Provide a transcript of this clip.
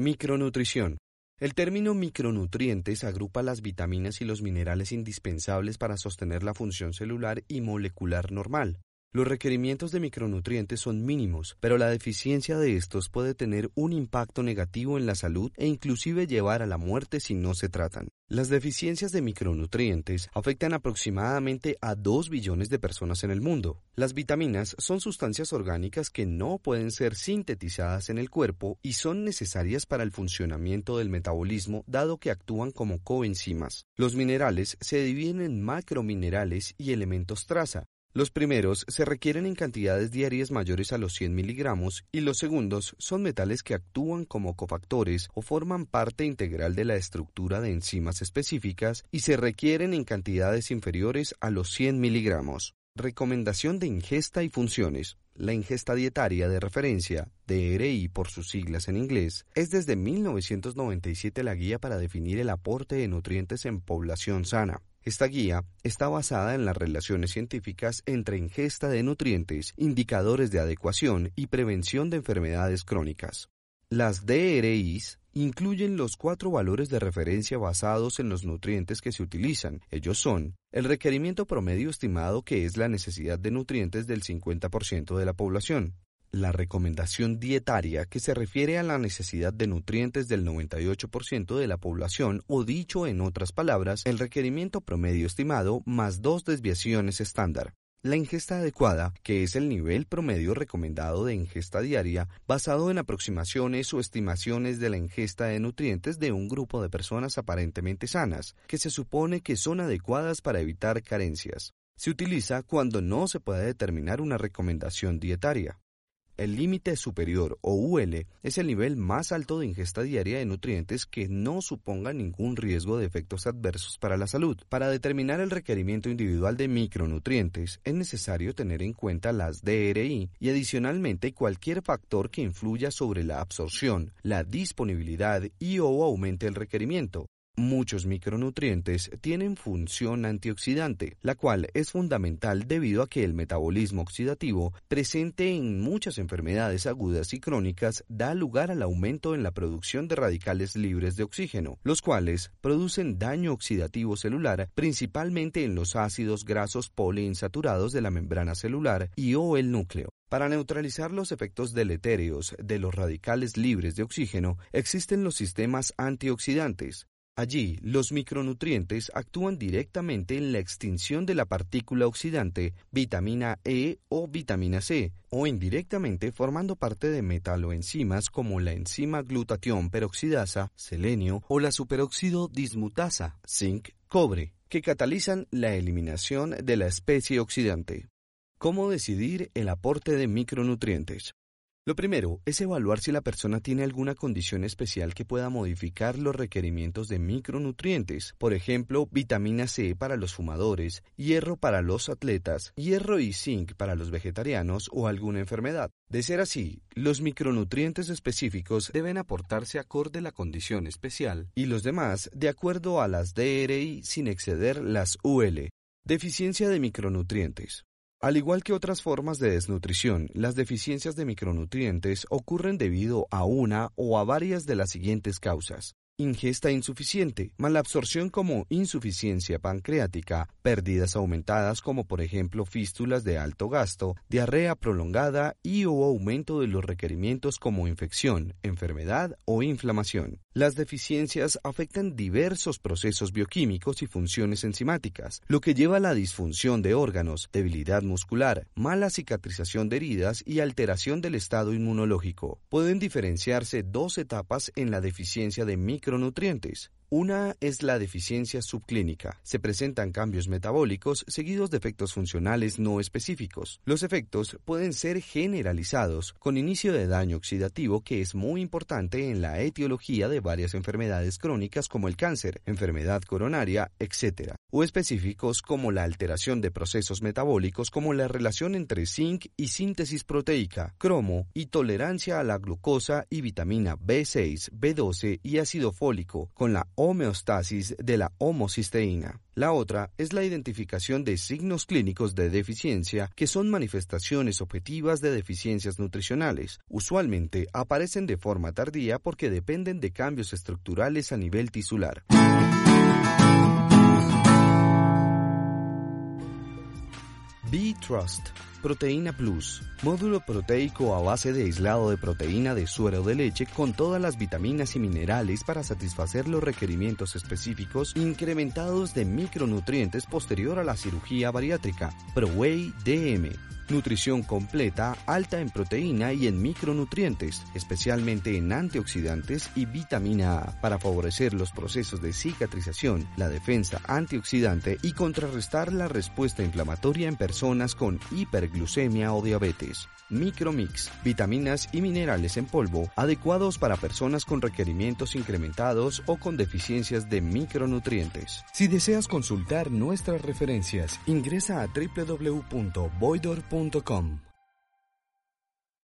Micronutrición. El término micronutrientes agrupa las vitaminas y los minerales indispensables para sostener la función celular y molecular normal. Los requerimientos de micronutrientes son mínimos, pero la deficiencia de estos puede tener un impacto negativo en la salud e inclusive llevar a la muerte si no se tratan. Las deficiencias de micronutrientes afectan aproximadamente a 2 billones de personas en el mundo. Las vitaminas son sustancias orgánicas que no pueden ser sintetizadas en el cuerpo y son necesarias para el funcionamiento del metabolismo dado que actúan como coenzimas. Los minerales se dividen en macrominerales y elementos traza, los primeros se requieren en cantidades diarias mayores a los 100 miligramos y los segundos son metales que actúan como cofactores o forman parte integral de la estructura de enzimas específicas y se requieren en cantidades inferiores a los 100 miligramos. Recomendación de ingesta y funciones. La ingesta dietaria de referencia, DRI por sus siglas en inglés, es desde 1997 la guía para definir el aporte de nutrientes en población sana. Esta guía está basada en las relaciones científicas entre ingesta de nutrientes, indicadores de adecuación y prevención de enfermedades crónicas. Las DRIs incluyen los cuatro valores de referencia basados en los nutrientes que se utilizan. Ellos son el requerimiento promedio estimado que es la necesidad de nutrientes del 50% de la población, la recomendación dietaria que se refiere a la necesidad de nutrientes del 98% de la población o dicho en otras palabras, el requerimiento promedio estimado más dos desviaciones estándar. La ingesta adecuada, que es el nivel promedio recomendado de ingesta diaria, basado en aproximaciones o estimaciones de la ingesta de nutrientes de un grupo de personas aparentemente sanas, que se supone que son adecuadas para evitar carencias. Se utiliza cuando no se puede determinar una recomendación dietaria. El límite superior o UL es el nivel más alto de ingesta diaria de nutrientes que no suponga ningún riesgo de efectos adversos para la salud. Para determinar el requerimiento individual de micronutrientes es necesario tener en cuenta las DRI y adicionalmente cualquier factor que influya sobre la absorción, la disponibilidad y o aumente el requerimiento. Muchos micronutrientes tienen función antioxidante, la cual es fundamental debido a que el metabolismo oxidativo presente en muchas enfermedades agudas y crónicas da lugar al aumento en la producción de radicales libres de oxígeno, los cuales producen daño oxidativo celular principalmente en los ácidos grasos poliinsaturados de la membrana celular y o el núcleo. Para neutralizar los efectos deletéreos de los radicales libres de oxígeno existen los sistemas antioxidantes, Allí, los micronutrientes actúan directamente en la extinción de la partícula oxidante, vitamina E o vitamina C, o indirectamente formando parte de metaloenzimas como la enzima glutatión peroxidasa, selenio, o la superóxido dismutasa, zinc, cobre, que catalizan la eliminación de la especie oxidante. ¿Cómo decidir el aporte de micronutrientes? Lo primero es evaluar si la persona tiene alguna condición especial que pueda modificar los requerimientos de micronutrientes, por ejemplo, vitamina C para los fumadores, hierro para los atletas, hierro y zinc para los vegetarianos o alguna enfermedad. De ser así, los micronutrientes específicos deben aportarse acorde a la condición especial y los demás de acuerdo a las DRI sin exceder las UL. Deficiencia de micronutrientes. Al igual que otras formas de desnutrición, las deficiencias de micronutrientes ocurren debido a una o a varias de las siguientes causas ingesta insuficiente, malabsorción como insuficiencia pancreática, pérdidas aumentadas como por ejemplo fístulas de alto gasto, diarrea prolongada y o aumento de los requerimientos como infección, enfermedad o inflamación. Las deficiencias afectan diversos procesos bioquímicos y funciones enzimáticas, lo que lleva a la disfunción de órganos, debilidad muscular, mala cicatrización de heridas y alteración del estado inmunológico. Pueden diferenciarse dos etapas en la deficiencia de micronutrientes micronutrientes. Una es la deficiencia subclínica. Se presentan cambios metabólicos seguidos de efectos funcionales no específicos. Los efectos pueden ser generalizados con inicio de daño oxidativo que es muy importante en la etiología de varias enfermedades crónicas como el cáncer, enfermedad coronaria, etc. O específicos como la alteración de procesos metabólicos como la relación entre zinc y síntesis proteica, cromo y tolerancia a la glucosa y vitamina B6, B12 y ácido fólico con la homeostasis de la homocisteína. La otra es la identificación de signos clínicos de deficiencia que son manifestaciones objetivas de deficiencias nutricionales. Usualmente aparecen de forma tardía porque dependen de cambios estructurales a nivel tisular. B-Trust, Proteína Plus, módulo proteico a base de aislado de proteína de suero de leche con todas las vitaminas y minerales para satisfacer los requerimientos específicos incrementados de micronutrientes posterior a la cirugía bariátrica. ProWay DM Nutrición completa, alta en proteína y en micronutrientes, especialmente en antioxidantes y vitamina A, para favorecer los procesos de cicatrización, la defensa antioxidante y contrarrestar la respuesta inflamatoria en personas con hiperglucemia o diabetes. Micromix, vitaminas y minerales en polvo, adecuados para personas con requerimientos incrementados o con deficiencias de micronutrientes. Si deseas consultar nuestras referencias, ingresa a www.voidor.com.